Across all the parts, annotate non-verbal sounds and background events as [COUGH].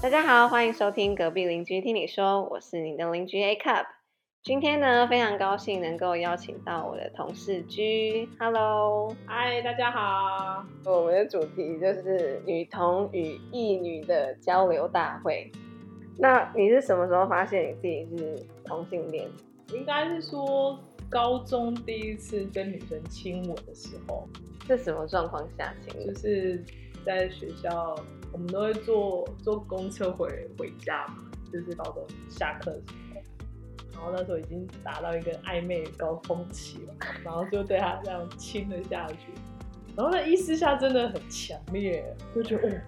大家好，欢迎收听隔壁邻居听你说，我是你的邻居 A Cup。今天呢，非常高兴能够邀请到我的同事居，Hello，嗨，大家好。我们的主题就是女童与异女的交流大会。那你是什么时候发现你自己是同性恋？应该是说高中第一次跟女生亲吻的时候，是什么状况下亲就吻？是在学校，我们都会坐坐公车回回家嘛，就是高中下课的时候，然后那时候已经达到一个暧昧的高峰期了，然后就对他这样亲了下去，然后那意思下真的很强烈，就觉得哦，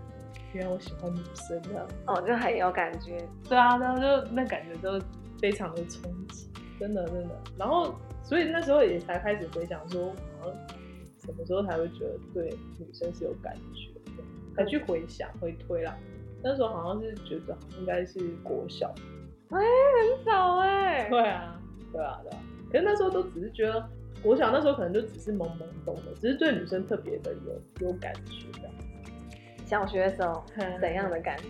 原来我喜欢女生这样。哦，就很有感觉。对啊，然后就那感觉就非常的冲击，真的真的。然后所以那时候也才开始回想说，好像什么时候才会觉得对女生是有感觉的，才去回想回推啦。那时候好像是觉得应该是国小，哎、很早哎、对啊，对啊，对啊。可是那时候都只是觉得国小那时候可能就只是懵懵懂的，只是对女生特别的有有感觉这样。小学的时候嗯怎样的感觉？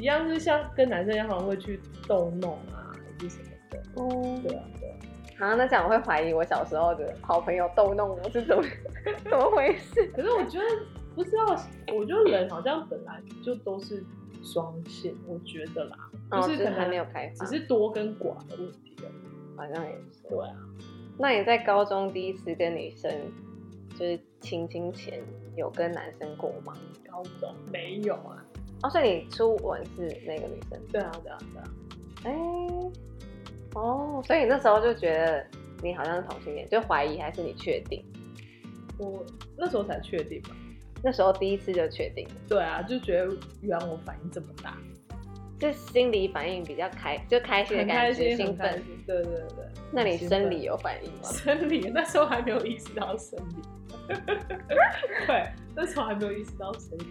一样是像跟男生一样，好像会去逗弄啊，还是什么的。哦，对啊，对啊。好，那这样我会怀疑我小时候的好朋友逗弄我是怎么 [LAUGHS] 怎么回事？可是我觉得不知道，我觉得人好像本来就都是双性，我觉得啦，哦就是可能就是还没有开放只是多跟寡的问题而已。好像也是。对啊，那你在高中第一次跟女生就是亲亲前，有跟男生过吗？高中没有啊。哦，所以你初吻是那个女生？对啊，对啊，对啊。哎、哦，所以你那时候就觉得你好像是同性恋，就怀疑还是你确定？我那时候才确定嘛。那时候第一次就确定，对啊，就觉得原来我反应这么大，就心理反应比较开，就开心的感觉，兴奋。对对对。那你生理有反应吗？生理那时候还没有意识到生理，对，那时候还没有意识到生理，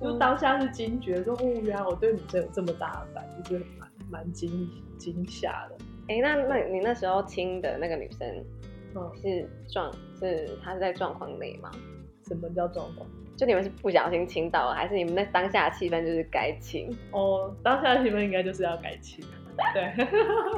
就当下是惊觉说，哦，原来我对女生有这么大的反应，就是蛮蛮惊惊吓的。哎、那那你那时候亲的那个女生嗯，是状是她是在状况内吗？什么叫状况？就你们是不小心亲到了，还是你们那当下的气氛就是该亲？哦，当下的气氛应该就是要该亲，[LAUGHS] 对，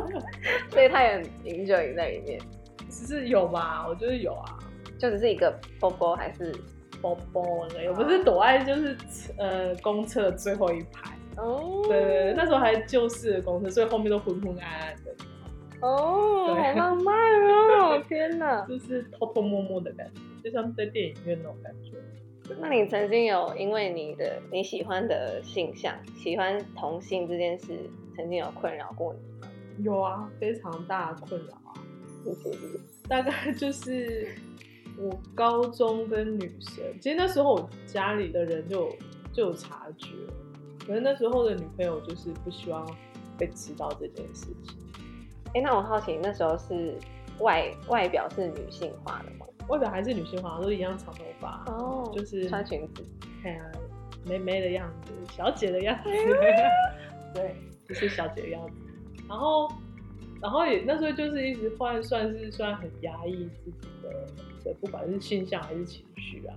[LAUGHS] 所以他也很 enjoy 在里面，只是有吧，我觉得有啊。就只是一个波波还是？包包的，我不是躲在就是呃公厕的最后一排，哦，对对对，那时候还旧式的公厕，所以后面都昏昏暗暗的，哦，对。好浪漫哦！[LAUGHS] 天哪，就是偷偷摸摸的感觉，就像在电影院那种感觉。那你曾经有因为你的你喜欢的性向，喜欢同性这件事，曾经有困扰过你吗？有啊，非常大的困扰啊，大概就是我高中跟女生，其实那时候我家里的人就有就有察觉，可是那时候的女朋友就是不希望被知道这件事情。哎、那我好奇，那时候是外外表是女性化的吗？外表还是女性化，都一样长头发，哦就是穿裙子，看呀妹妹的样子，小姐的样子，[LAUGHS] 对，就是小姐的样子。然后，然后也那时候就是一直换，算是算很压抑自己的的，不管是性向还是情绪啊，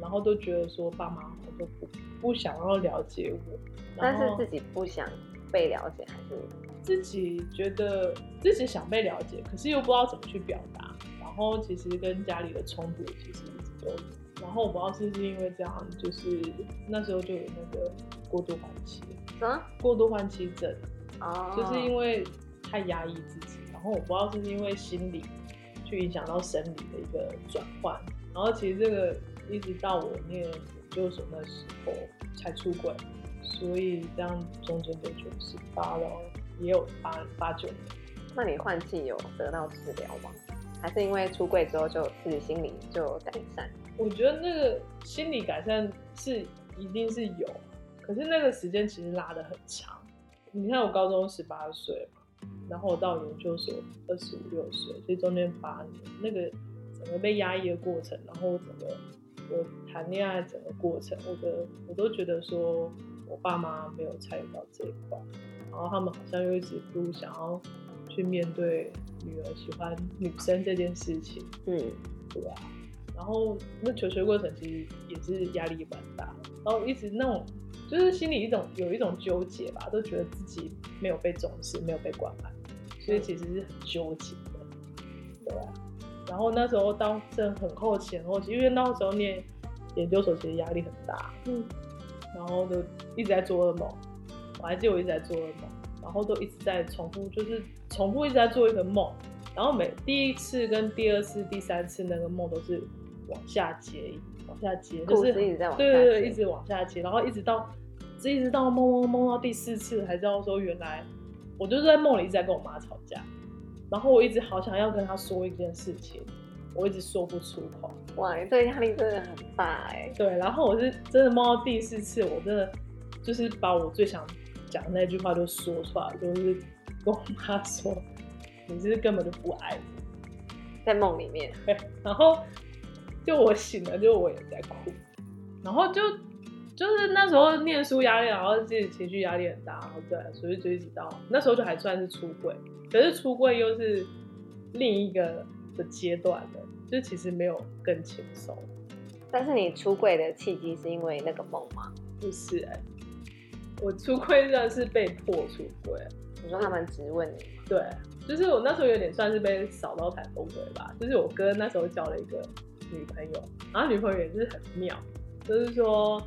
然后都觉得说爸妈好像都不不想要了解我，但是自己不想被了解，还是自己觉得自己想被了解，可是又不知道怎么去表达，然后其实跟家里的冲突其实一直都有。然后我不知道是不是因为这样，就是那时候就有那个过度换气，什么？过度换气症，哦，就是因为太压抑自己，然后我不知道是不是因为心理去影响到生理的一个转换，然后其实这个一直到我念研究所那时候才出轨，所以这样中间就就是八了也有八八九年。那你换气有得到治疗吗？还是因为出柜之后就自己心里就有改善？我觉得那个心理改善是一定是有，可是那个时间其实拉得很长。你看我高中十八岁嘛，然后我到研究所二十五六岁，所以中间八年，那个整个被压抑的过程，然后整个我谈恋爱整个过程，我的我都觉得说我爸妈没有参与到这一块，然后他们好像又一直不想要去面对女儿喜欢女生这件事情，嗯，对啊。然后那求学过程其实也是压力蛮大，然后一直那种就是心里一种有一种纠结吧，都觉得自己没有被重视，没有被关爱，所以其实是很纠结的，对啊。然后那时候到这很后期，很后期，因为那时候念研究所其实压力很大，嗯，然后就一直在做噩梦，我还记得我一直在做噩梦，然后都一直在重复，就是重复一直在做一个梦，然后每第一次跟第二次、第三次那个梦都是往下接，往下接，就是一直在往对对对，一直往下接，然后一直到一直到梦梦梦到第四次才知道说原来我就是在梦里一直在跟我妈吵架。然后我一直好想要跟她说一件事情，我一直说不出口。哇，你这压力真的很大哎。对，然后我是真的梦到第四次，我真的就是把我最想讲的那句话就说出来，就是跟我妈说：“你是根本就不爱我。”在梦里面。对，然后就我醒了，就我也在哭，然后就就是那时候念书压力，然后自己情绪压力很大，然后对，所以就一直到那时候就还算是出柜。可是出柜又是另一个的阶段的，就其实没有更轻松。但是你出柜的契机是因为那个梦吗？不是哎，我出柜真的是被迫出柜。你说他们质问你？对，就是我那时候有点算是被扫到台风尾吧。就是我哥那时候交了一个女朋友，然后女朋友也是很妙，就是说，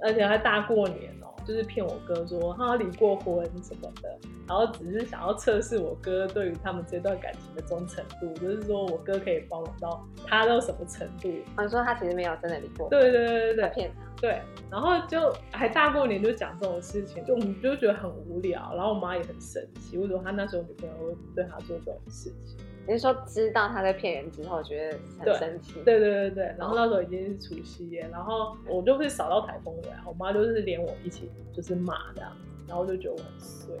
而且还大过年。就是骗我哥说他离过婚什么的，然后只是想要测试我哥对于他们这段感情的忠诚度，就是说我哥可以包容到他到什么程度。你说他其实没有真的离过，对对对对对，骗他。对，然后就还大过年就讲这种事情，就我们就觉得很无聊，然后我妈也很生气，为什么他那时候女朋友会对他做这种事情？你是说知道他在骗人之后，觉得很生气？对对对对。然后那时候已经是除夕夜，然后我就是扫到台风尾，我妈就是连我一起就是骂这样，然后就觉得我很衰，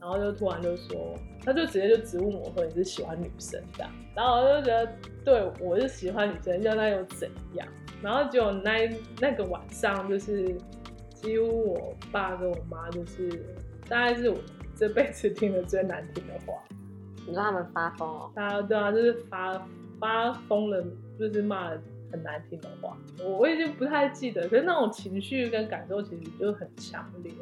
然后就突然就说，他就直接就直问我说你是喜欢女生这样，然后我就觉得对我是喜欢女生，叫那又怎样？然后结果那那个晚上就是几乎我爸跟我妈就是大概是我这辈子听的最难听的话。你说他们发疯哦？啊，对啊，就是发发疯了，就是骂很难听的话。我我已经不太记得，可是那种情绪跟感受其实就很强烈。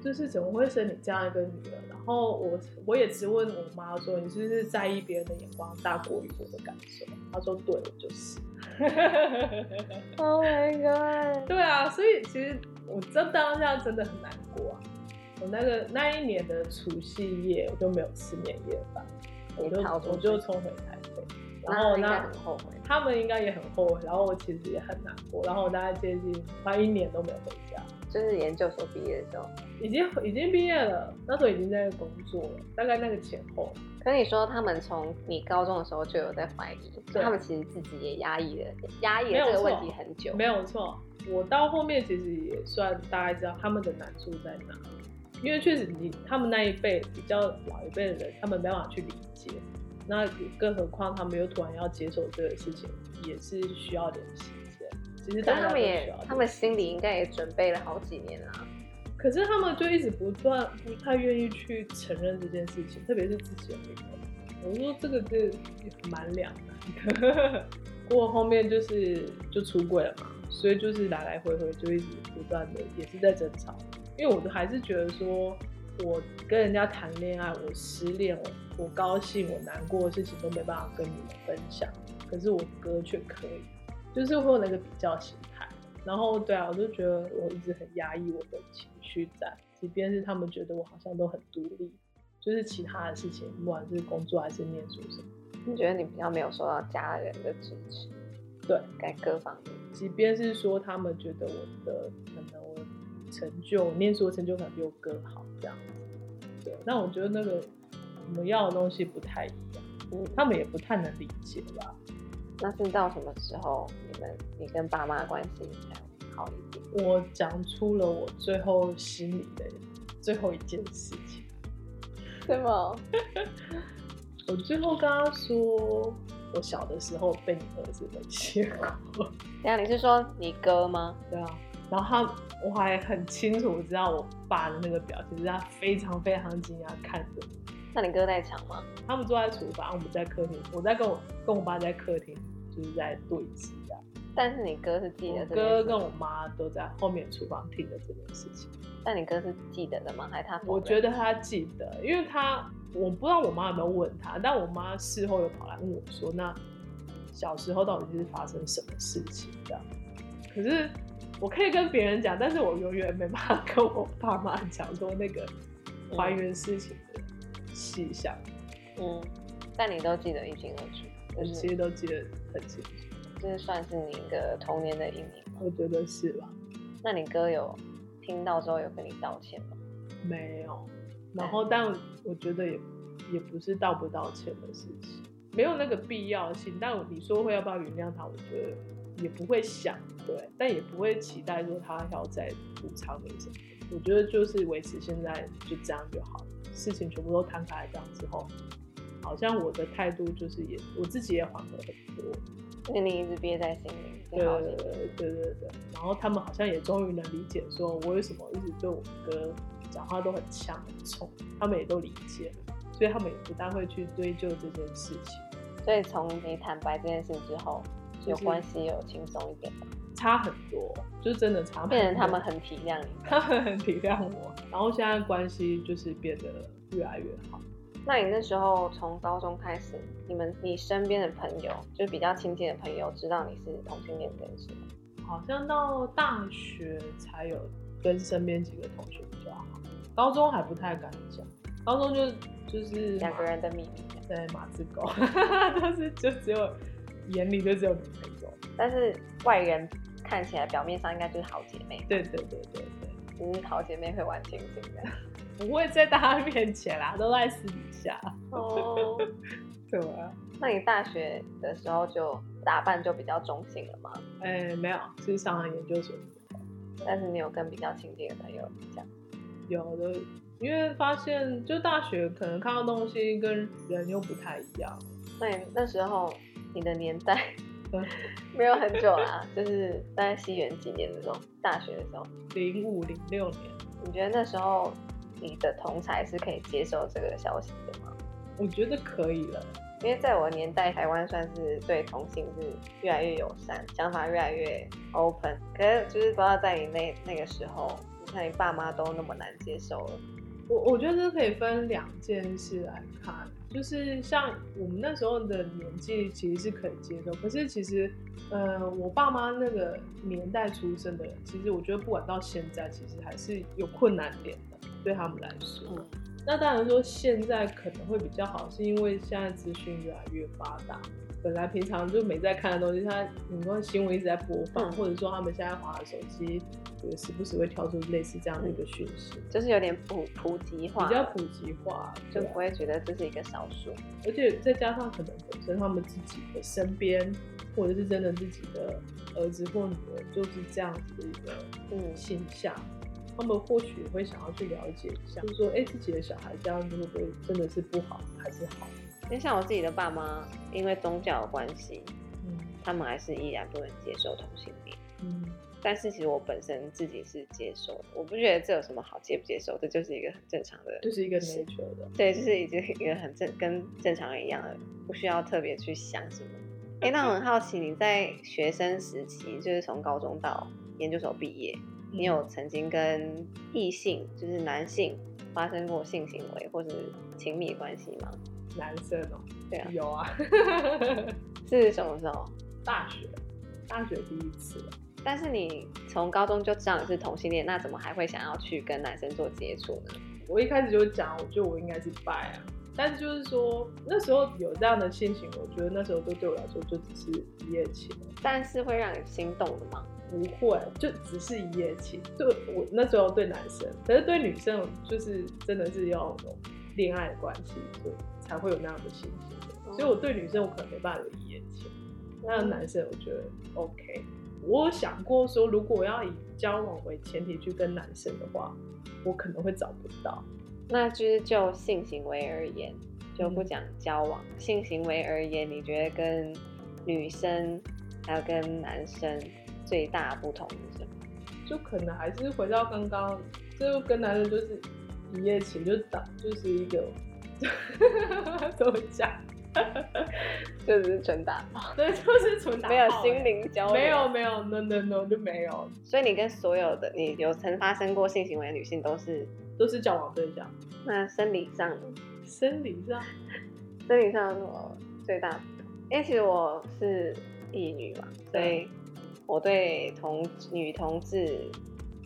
就是怎么会生你这样一个女儿？然后我我也直问我妈说：“你是不是在意别人的眼光大过于我的感受？”她说：“对，我就是。”Oh my god！对啊，所以其实我这当下真的很难过啊。我那个那一年的除夕夜，我就没有吃年夜饭。我就我就冲回台北，然后那很后悔，他们应该也很后悔，然后我其实也很难过，然后我大概接近快一年都没有回家，就是研究所毕业的时候，已经已经毕业了，那时候已经在工作了，大概那个前后。可你说他们从你高中的时候就有在怀疑，所以他们其实自己也压抑了，压抑了这个问题很久。没有错，我到后面其实也算大概知道他们的难处在哪。因为确实，你他们那一辈比较老一辈的人，他们没办法去理解。那更何况他们又突然要接受这个事情，也是需要点时间。其实他们也，他们心里应该也准备了好几年了。可是他们就一直不断不太愿意去承认这件事情，特别是自己的女朋友。我说这个是蛮两难。不过后面就是就出轨了嘛，所以就是来来回回就一直不断的也是在争吵。因为我还是觉得说，我跟人家谈恋爱，我失恋，我我高兴，我难过的事情都没办法跟你们分享，可是我哥却可以，就是会有那个比较心态。然后对啊，我就觉得我一直很压抑我的情绪在，即便是他们觉得我好像都很独立，就是其他的事情，不管是工作还是念书什么，你觉得你比较没有受到家人的支持？对，在各方面，即便是说他们觉得我的可能。成就念书的成就可能比我哥好，这样子。对，那我觉得那个我们要的东西不太一样，嗯，他们也不太能理解吧。那是到什么时候你们你跟爸妈关系才好一点？我讲出了我最后心里的最后一件事情。[LAUGHS] 什么？[LAUGHS] 我最后跟他说，我小的时候被你儿子猥亵过。等下你是说你哥吗？对啊。然后他，我还很清楚知道我爸的那个表情，是他非常非常惊讶看着。那你哥在场吗？他们坐在厨房，我们在客厅。我在跟我跟我爸在客厅，就是在对峙这样。但是你哥是记得我哥跟我妈都在后面厨房听的这件事情。但你哥是记得的吗？还是他？我觉得他记得，因为他我不知道我妈有没有问他，但我妈事后又跑来问我说：“那小时候到底是发生什么事情？”这样，可是我可以跟别人讲，但是我永远没办法跟我爸妈讲说那个还原事情的细项，嗯，但你都记得一清二楚，我就是其实都记得很清楚。这算是你一个童年的阴影吗？我觉得是吧？那你哥有听到之后有跟你道歉吗？没有，然后但我觉得也也不是道不道歉的事情，没有那个必要性。但你说会要不要原谅他，我觉得也不会想，对，但也不会期待说他要再补偿你什么。我觉得就是维持现在就这样就好了，事情全部都摊开来讲之后，好像我的态度就是也我自己也缓和很多。因为你一直憋在心里，对对对对对，然后他们好像也终于能理解，说我为什么一直对我哥讲话都很呛很冲，他们也都理解了，所以他们也不大会去追究这件事情，所以从你坦白这件事之后，有就是关系有轻松一点吗，差很多，就真的差很多，变成他们很体谅你。[LAUGHS] 他们很体谅我，然后现在关系就是变得越来越好。那你那时候从高中开始，你们你身边的朋友，就是比较亲近的朋友，知道你是同性恋这件事吗？好像到大学才有跟身边几个同学比较好，高中还不太敢讲，高中就就是两个人的秘密。对马子狗，[LAUGHS] 但是就只有眼里就只有女朋友。但是外人看起来表面上应该就是好姐妹，对对对对对，只是好姐妹会玩亲亲的。不会在大家面前啦，都在私底下。哦，[LAUGHS] 对啊，那你大学的时候就打扮就比较中性了吗？哎、没有，就是上了研究所但是你有跟比较亲近的朋友讲，有的，因为发现就大学可能看到东西跟人又不太一样。那你那时候你的年代 [LAUGHS] 嗯 [LAUGHS] 没有很久啦，就是大概西元几年的时候，大学的时候，零五零六年，你觉得那时候你的同才是可以接受这个消息的吗？我觉得可以了。因为在我的年代，台湾算是对同性是越来越友善，想法越来越 open。可是就是不知道在你那那个时候，你看你爸妈都那么难接受了，我我觉得这可以分两件事来看，就是像我们那时候的年纪其实是可以接受，可是其实，呃，我爸妈那个年代出生的人，其实我觉得不管到现在，其实还是有困难点的，对他们来说。那当然说现在可能会比较好，是因为现在资讯越来越发达。本来平常就没在看的东西，它很多新闻一直在播放，嗯。或者说他们现在滑的手机，也时不时会跳出类似这样的一个讯息，就是有点普普及化，比较普及化，就对啊不会觉得这是一个少数。而且再加上可能本身他们自己的身边，或者是真的自己的儿子或女儿就是这样子的一个嗯。现象，他们或许会想要去了解一下，就是说，哎、自己的小孩这样子会不会真的是不好还是好？因为像我自己的爸妈，因为宗教的关系，嗯他们还是依然不能接受同性恋。嗯，但是其实我本身自己是接受的，我不觉得这有什么好接不接受，这就是一个很正常的，就是一个 nature 的。对，就是已经一个很正跟正常人一样的，不需要特别去想什么。哎、那我很好奇，你在学生时期，就是从高中到研究所毕业，你有曾经跟异性，就是男性发生过性行为或是亲密关系吗？男生哦、对啊，有啊，[LAUGHS] [LAUGHS] 是什么时候？大学，大学第一次，但是你从高中就知道你是同性恋，那怎么还会想要去跟男生做接触呢？我一开始就讲，我觉得我应该是拜啊，但是就是说那时候有这样的心情，我觉得那时候都对我来说就只是一夜情。但是会让你心动的吗？不会，就只是一夜情。对我那时候对男生，可是对女生，就是真的是要有恋爱的关系，所以才会有那样的心情所以我对女生，我可能没办法有一夜情。那男生，我觉得 OK。我有想过说，如果我要以交往为前提去跟男生的话，我可能会找不到。那就是就性行为而言，就不讲交往。性行为而言，你觉得跟女生还有跟男生最大的不同是什么？就可能还是回到刚刚，就跟男人就是一夜情，就打就是一个 [LAUGHS] 怎么讲？[LAUGHS] 就是纯打炮，对，就是纯打炮没有欸心灵交流，没有。没有，no no no 就没有，所以你跟所有的你有曾发生过性行为的女性都是都是交往对象。那生理上呢生理上，生理上有什么最大不同？因为其实我是异女嘛，所以我对同女同志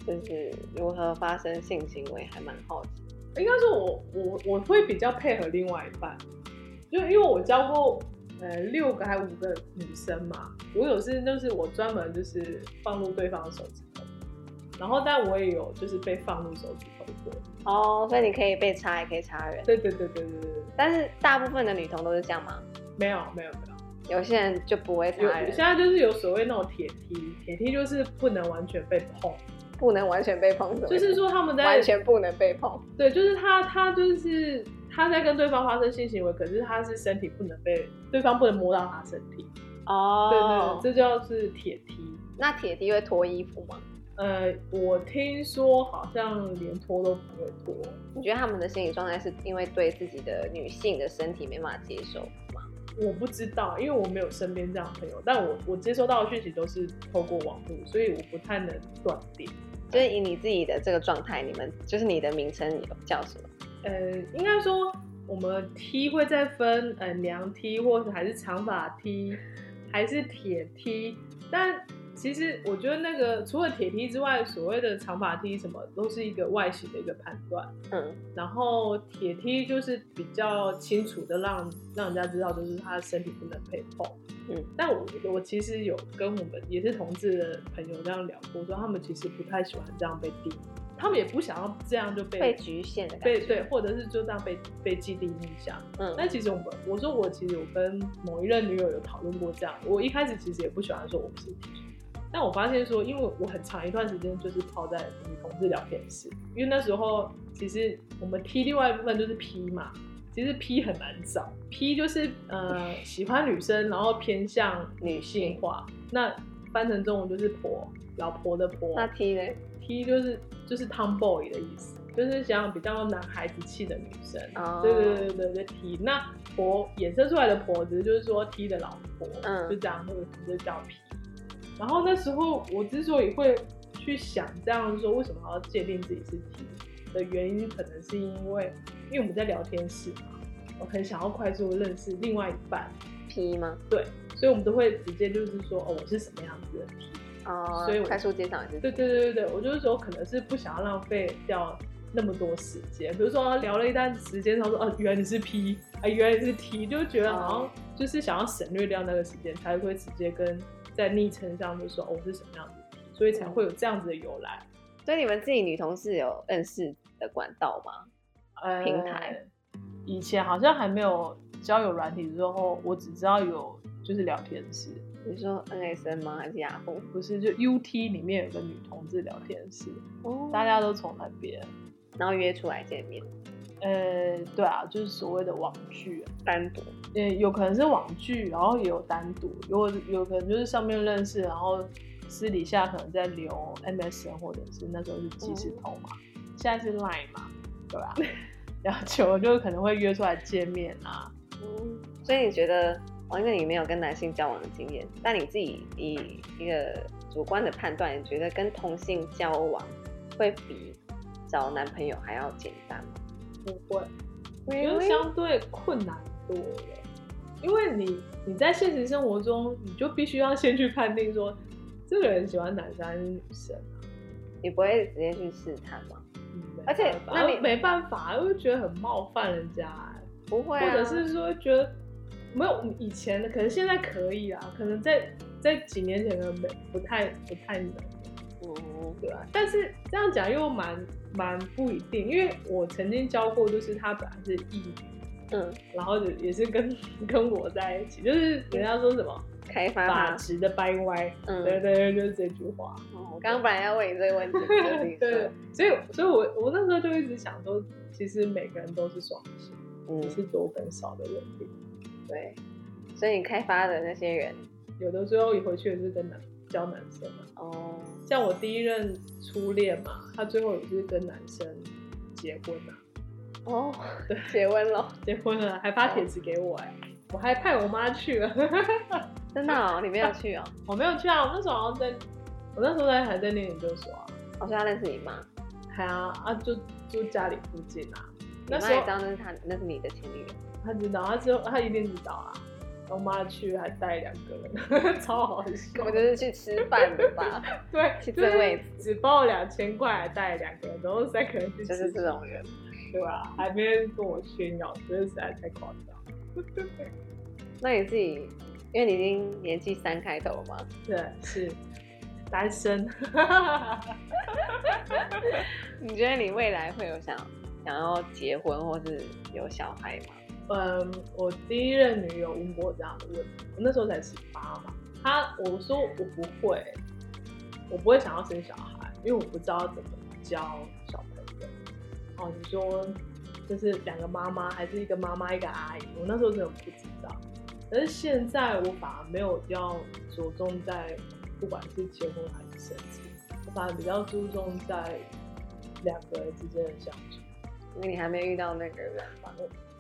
就是如何发生性行为还蛮好奇。应该说我我我会比较配合另外一半，就因为我教过呃六个还五个女生嘛，我有是就是我专门就是放入对方的手指头，然后但我也有就是被放入手指头过。哦，所以你可以被插，也可以插人，对对对对对对，但是大部分的女同都是这样吗？没有没有没有。有些人就不会有插人现，在就是有所谓那种铁梯，铁梯就是不能完全被碰，不能完全被碰，就是说他们在完全不能被碰。对，就是他他就是他在跟对方发生性行为，可是他是身体不能被对方不能摸到他身体，哦对对，，这叫是铁梯。那铁梯会脱衣服吗？呃，我听说好像连脱都不会脱，你觉得他们的心理状态是因为对自己的女性的身体没办法接受吗？我不知道，因为我没有身边这样的朋友，但我我接收到的讯息都是透过网络，所以我不太能断定。所以以你自己的这个状态，你们就是你的名称有叫什么？呃，应该说我们梯会再分呃凉梯，或者还是长发梯，还是铁梯。但其实我觉得那个除了铁梯之外，所谓的长发梯什么都是一个外形的一个判断。嗯，然后铁梯就是比较清楚的让让人家知道，就是他的身体不能被碰。嗯，但我我其实有跟我们也是同志的朋友这样聊过，说他们其实不太喜欢这样被定义，他们也不想要这样就被被局限的感觉。被对，或者是就这样被被既定印象。嗯，但其实我们我说我其实有跟某一任女友有讨论过这样，我一开始其实也不喜欢说我们是但我发现说，因为我很长一段时间就是泡在女同志聊天室，因为那时候其实我们 T 另外一部分就是 P 嘛，其实 P 很难找，P 就是呃喜欢女生，然后偏向女性化，那翻成中文就是婆，老婆的婆。那 T 呢？T 就是就是 tomboy 的意思，就是想比较男孩子气的女生。哦对对对对对，T 那婆衍生出来的婆子就是说 T 的老婆，嗯就这样，那个就叫 P。然后那时候我之所以会去想这样说，为什么要界定自己是 T 的原因，可能是因为因为我们在聊天室嘛，我很想要快速地认识另外一半，P 吗？对，所以我们都会直接就是说哦，我是什么样子的 T。哦，所以我快速介绍你自己。对对对对对，我就是说，可能是不想要浪费掉那么多时间。比如说聊了一段时间，他说哦，原来你是 P，啊，原来你是 T，就觉得好像就是想要省略掉那个时间，才会直接跟在昵称上就说哦，我是什么样子所以才会有这样子的由来。所以你们自己女同事有认识的管道吗？呃平台以前好像还没有交友软体之后，我只知道有就是聊天室，你说 NSN 吗？还是雅虎？不是就 UT 里面有个女同志聊天室，哦大家都从那边。然后约出来见面，呃，对啊，就是所谓的网剧、啊，单独。呃，有可能是网剧，然后也有单独，有有可能就是上面认识，然后私底下可能在留 MSN 或者是那时候是即时通嘛，现在是 Line 嘛，对吧、然后久了就可能会约出来见面啊。嗯，所以你觉得，哦，因为你没有跟男性交往的经验，但你自己以一个主观的判断，你觉得跟同性交往会比找男朋友还要简单吗？不会，我觉得相对困难多了，因为你你在现实生活中，你就必须要先去判定说这个人喜欢男生还是女生啊。你不会直接去试探吗？嗯而且那你没办法，又觉得很冒犯人家、欸不会、啊，或者是说觉得没有以前的，可能现在可以啊，可能在在几年前可能没不太不太能，嗯，对啊。但是这样讲又蛮蛮不一定，因为我曾经教过，就是他本来是异女，嗯，然后也是跟 [LAUGHS] 跟我在一起，就是人家说什么开发他。法直的掰歪，嗯对对对，就是这句话。哦我刚刚本来要问你这个问题，[LAUGHS] 对，，所以所以我我那时候就一直想说，其实每个人都是双性，嗯只，是多跟少的问题。对，所以你开发的那些人，有的时候也回去也是跟男教男生像我第一任初恋嘛，他最后也是跟男生结婚啊，哦，对结婚了，结婚了还发帖子给我哎、我还派我妈去了。[LAUGHS] 真的哦，你没有去哦？我没有去啊，我那时候好像在，我那时候在还在念研究所啊。我说他认识你妈，还啊啊，就住家里附近啊。那时候你知道那是他，那是你的前女友。他知道，他知道，他一定知道啊。我妈去还带两个人，[LAUGHS] 超好笑。根本就是去吃饭的吧？[LAUGHS] 对，去就是这位置只包了两千块，还带两个人，然后三个人去吃就是这种人。对吧？还没人跟我炫耀，觉得实在太夸张。[LAUGHS] 那你自己，因为你已经年纪三开头了嘛，对，是单身。你觉得你未来会有想想要结婚或是有小孩吗？嗯，我第一任女友问过这样的问题，我那时候才十八嘛。她我说我不会，我不会想要生小孩，因为我不知道怎么教小朋友。哦，你说就是两个妈妈，还是一个妈妈一个阿姨？我那时候真的不知道。可是现在我反而没有要着重在不管是结婚还是生子，我反而比较注重在两个人之间的相处。因为你还没遇到那个人嘛，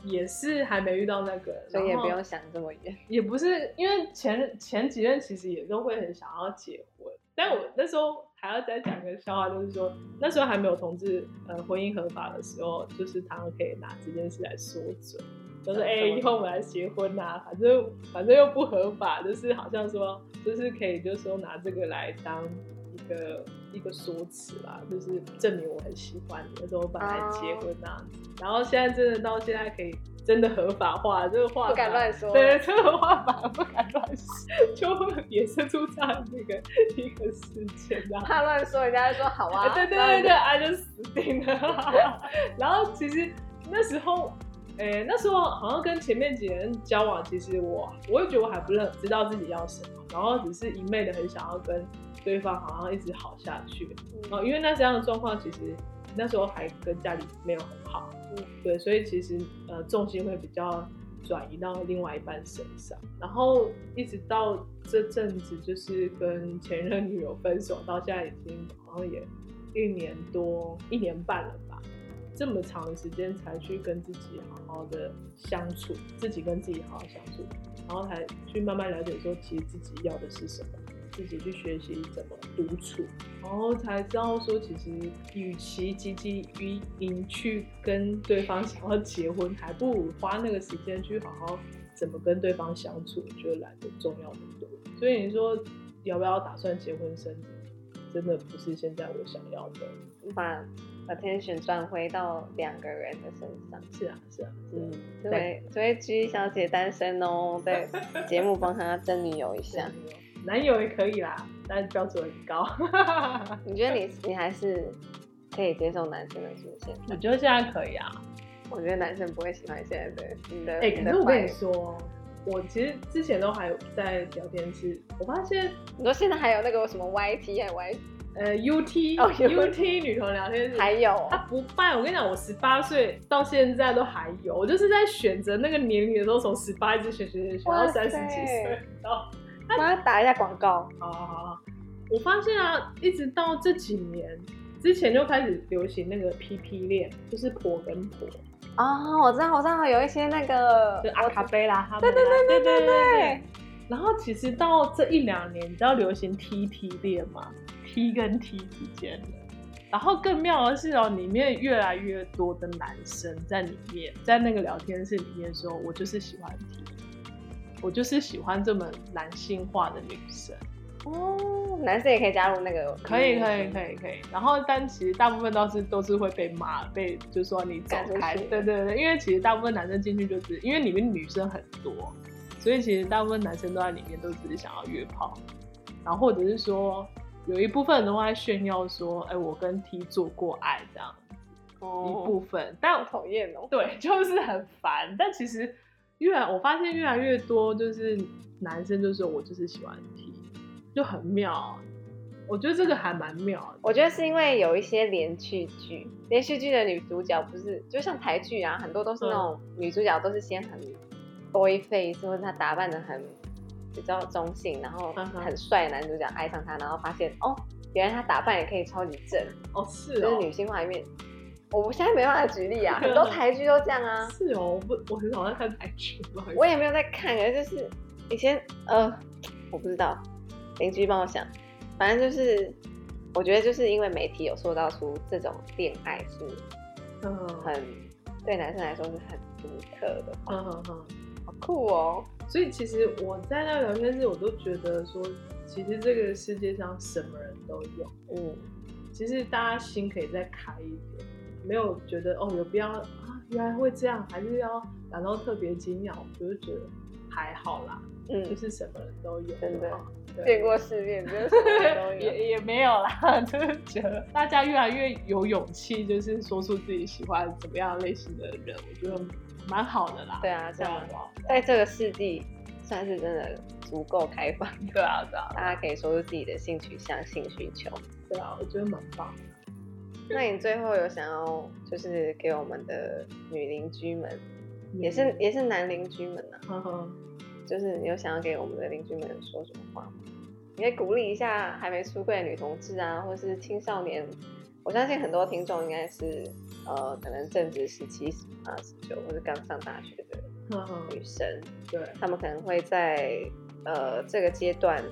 也是还没遇到那个人，所以也不用想这么远。也不是因为前前几任其实也都会很想要结婚，但我那时候还要再讲个笑话，就是说那时候还没有同志呃婚姻合法的时候，就是他们可以拿这件事来说嘴，就是哎、以后我们来结婚呐、反正反正又不合法，就是好像说就是可以就是说拿这个来当一个一个说辞啦，就是证明我很喜欢你，那时候本来结婚那样子，然后现在真的到现在可以真的合法化，这个话不敢法乱说对，这个话反而不敢乱说，就会衍生出这样的一个一个事件，这样。怕乱说，人家就说好啊。哎对对对对，啊就死定了。[LAUGHS] 然后其实那时候，诶、那时候好像跟前面几个人交往，其实我我也觉得我还不认知道自己要什么，然后只是一昧的很想要跟对方好像一直好下去。嗯哦，因为那这样的状况，其实那时候还跟家里没有很好，嗯对，所以其实呃重心会比较转移到另外一半身上，然后一直到这阵子就是跟前任女友分手，到现在已经好像也一年多一年半了吧，这么长的时间才去跟自己好好的相处，自己跟自己好好相处，然后才去慢慢了解说其实自己要的是什么。自己去学习怎么独处，然后才知道说，其实与其汲汲于营去跟对方想要结婚，还不如花那个时间去好好怎么跟对方相处，我觉得来的重要很多。所以你说要不要打算结婚生子，真的不是现在我想要的。把 attention 转回到两个人的身上。是啊，是啊，嗯，这位这位 G 小姐单身哦，在 [LAUGHS] 节目帮她征女友一下。男友也可以啦，但是标准很高。[LAUGHS] 你觉得你你还是可以接受男生的出现？我觉得现在可以啊。我觉得男生不会喜欢现在的你的。哎、可是我跟你说，我其实之前都还有在聊天室，我发现你说现在还有那个什么 YT 还是 Y，呃 UT、[LAUGHS] 哦 UT 女同聊天室还有。他不办，我跟你讲，我十八岁到现在都还有，我就是在选择那个年龄的时候，从十八一直选选选选到三十几岁，然后帮他打一下广告。好好好好，我发现啊，一直到这几年之前就开始流行那个 PP 恋，就是婆跟婆，哦，我知道，我知道有一些那个就阿卡贝拉他们对对对。对对对对。然后其实到这一两年，你知道流行 TT 恋吗？T 跟 T 之间的。然后更妙的是哦，里面越来越多的男生在里面，在那个聊天室里面说：“我就是喜欢 T，我就是喜欢这么男性化的女生。哦，男生也可以加入那个。”可以，可以，可以，可以。然后，但其实大部分都是都是会被骂，被就说你走开。对对对，因为其实大部分男生进去就是因为里面女生很多，所以其实大部分男生都在里面都只是想要约炮，然后或者是说有一部分人都在炫耀说，哎，我跟 T 做过爱这样子一哦，部分，但我讨厌哦。对，[LAUGHS] 就是很烦。但其实越来我发现越来越多就是男生就说我就是喜欢 T，就很妙。我觉得这个还蛮妙的。我觉得是因为有一些连续剧，连续剧的女主角不是就像台剧啊，很多都是那种女主角都是先很 boy face，或者他打扮的很比较中性，然后很帅的男主角爱上他，然后发现哦，原来他打扮也可以超级正，哦，是哦，就是女性化一面。我现在没办法举例啊，[LAUGHS] 很多台剧都这样啊。是哦，我不，我很少在看台剧，我也没有在看，可是就是以前呃，我不知道，邻居帮我想，反正就是我觉得就是因为媒体有塑造出这种恋爱是嗯很对男生来说是很独特的，嗯嗯嗯。好酷哦。所以其实我在那个聊天室，我都觉得说，其实这个世界上什么人都有，嗯，其实大家心可以再开一点，没有觉得哦有必要啊，原来会这样，还是要感到特别惊讶，我就是觉得还好啦，嗯就嗯，是什么人都有，真的见过世面，真的什么人都有。[LAUGHS] 也也没有啦，[LAUGHS] 就是觉得大家越来越有勇气，就是说出自己喜欢怎么样类型的人，我觉得蛮好的啦。对啊，这样在这个世纪算是真的足够开放，对啊，对啊，大家可以说出自己的性取向、性需求。对啊，我觉得蛮棒的。那你最后有想要就是给我们的女邻居们，也是也是男邻居们呢、就是你有想要给我们的邻居们说什么话吗？你可以鼓励一下还没出柜的女同志啊，或是青少年。我相信很多听众应该是呃，可能正值十七、十八、十九，或是刚上大学的女生，对，他们可能会在呃这个阶段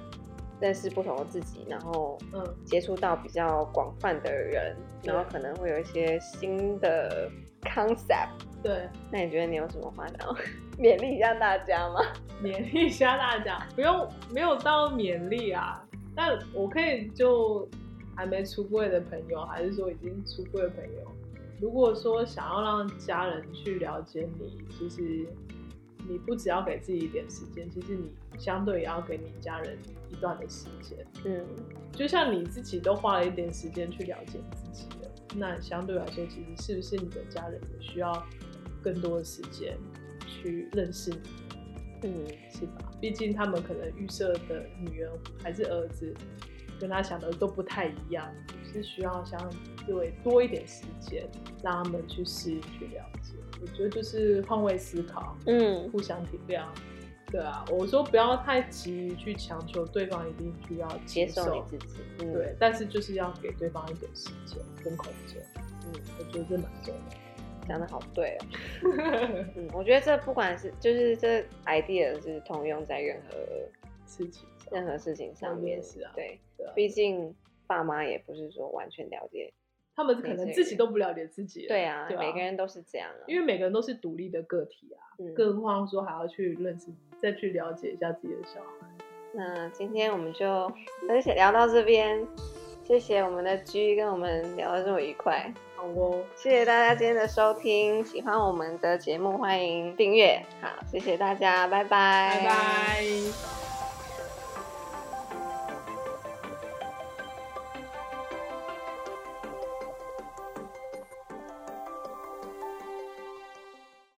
认识不同的自己，然后嗯接触到比较广泛的人，然后可能会有一些新的 concept。对，那你觉得你有什么话想要勉励一下大家吗？[LAUGHS] 勉励一下大家，不用没有到勉励啊，但我可以就还没出柜的朋友，还是说已经出柜的朋友，如果说想要让家人去了解你，其实你不只要给自己一点时间，其实你相对也要给你家人一段的时间。嗯，就像你自己都花了一点时间去了解自己了，那相对来说，其实是不是你的家人也需要更多的时间去认识你？嗯，是吧？毕竟他们可能预设的女儿还是儿子，跟他想的都不太一样，是需要相对多一点时间，让他们去适应、去了解。我觉得就是换位思考，嗯，互相体谅。对啊，我说不要太急于去强求对方一定需要接受受你自己。嗯，对，但是就是要给对方一点时间跟空间。嗯，我觉得这蛮重要讲的好对哦。[LAUGHS] 嗯，我觉得这不管是就是这 idea 是通用在任何事情上。任何事情上面。是啊对，对啊毕竟爸妈也不是说完全了解。他们可能自己都不了解自己了。对啊，对每个人都是这样啊。因为每个人都是独立的个体啊，嗯更何况说还要去认识、再去了解一下自己的小孩。那今天我们就分享聊到这边，谢谢我们的 G 跟我们聊得这么愉快，好哦，谢谢大家今天的收听，喜欢我们的节目欢迎订阅，好，谢谢大家，拜拜，拜拜。